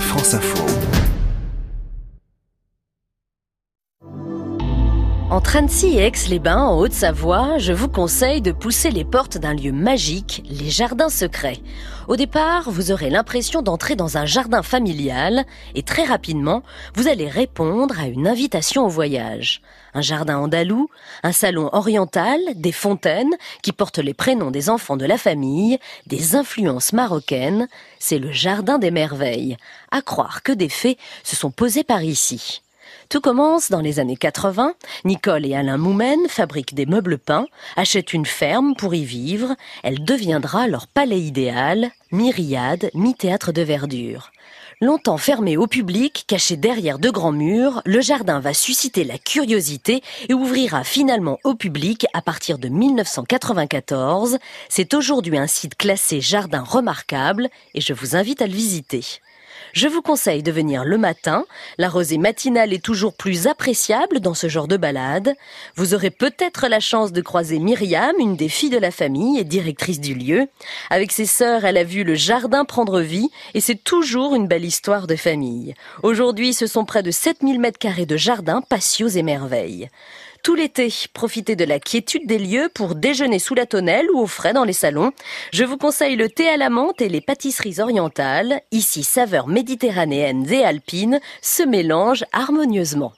France Info. Entre Annecy et Aix-les-Bains, en Haute-Savoie, je vous conseille de pousser les portes d'un lieu magique, les jardins secrets. Au départ, vous aurez l'impression d'entrer dans un jardin familial et très rapidement, vous allez répondre à une invitation au voyage. Un jardin andalou, un salon oriental, des fontaines qui portent les prénoms des enfants de la famille, des influences marocaines, c'est le jardin des merveilles. À croire que des fées se sont posés par ici. Tout commence dans les années 80. Nicole et Alain Moumen fabriquent des meubles peints, achètent une ferme pour y vivre. Elle deviendra leur palais idéal, myriade, mi-théâtre de verdure. Longtemps fermé au public, caché derrière de grands murs, le jardin va susciter la curiosité et ouvrira finalement au public à partir de 1994. C'est aujourd'hui un site classé jardin remarquable et je vous invite à le visiter. Je vous conseille de venir le matin. La rosée matinale est toujours plus appréciable dans ce genre de balade. Vous aurez peut-être la chance de croiser Myriam, une des filles de la famille et directrice du lieu. Avec ses sœurs, elle a vu le jardin prendre vie et c'est toujours une belle histoire de famille. Aujourd'hui, ce sont près de 7000 mètres carrés de jardin, patios et merveilles. Tout l'été, profitez de la quiétude des lieux pour déjeuner sous la tonnelle ou au frais dans les salons. Je vous conseille le thé à la menthe et les pâtisseries orientales. Ici, saveurs méditerranéennes et alpines se mélangent harmonieusement.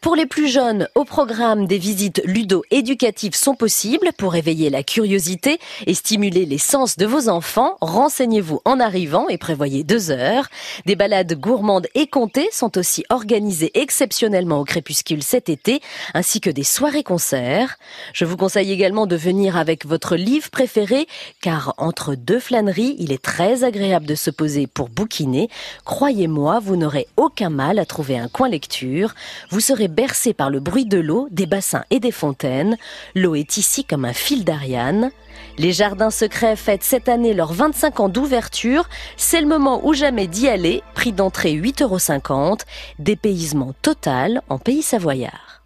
Pour les plus jeunes, au programme des visites ludo-éducatives sont possibles pour éveiller la curiosité et stimuler les sens de vos enfants. Renseignez-vous en arrivant et prévoyez deux heures. Des balades gourmandes et comptées sont aussi organisées exceptionnellement au crépuscule cet été, ainsi que des soirées-concerts. Je vous conseille également de venir avec votre livre préféré, car entre deux flâneries, il est très agréable de se poser pour bouquiner. Croyez-moi, vous n'aurez aucun mal à trouver un coin lecture. Vous serez bercé par le bruit de l'eau, des bassins et des fontaines. L'eau est ici comme un fil d'Ariane. Les jardins secrets fêtent cette année leurs 25 ans d'ouverture. C'est le moment ou jamais d'y aller. Prix d'entrée 8,50 euros. Dépaysement total en pays savoyard.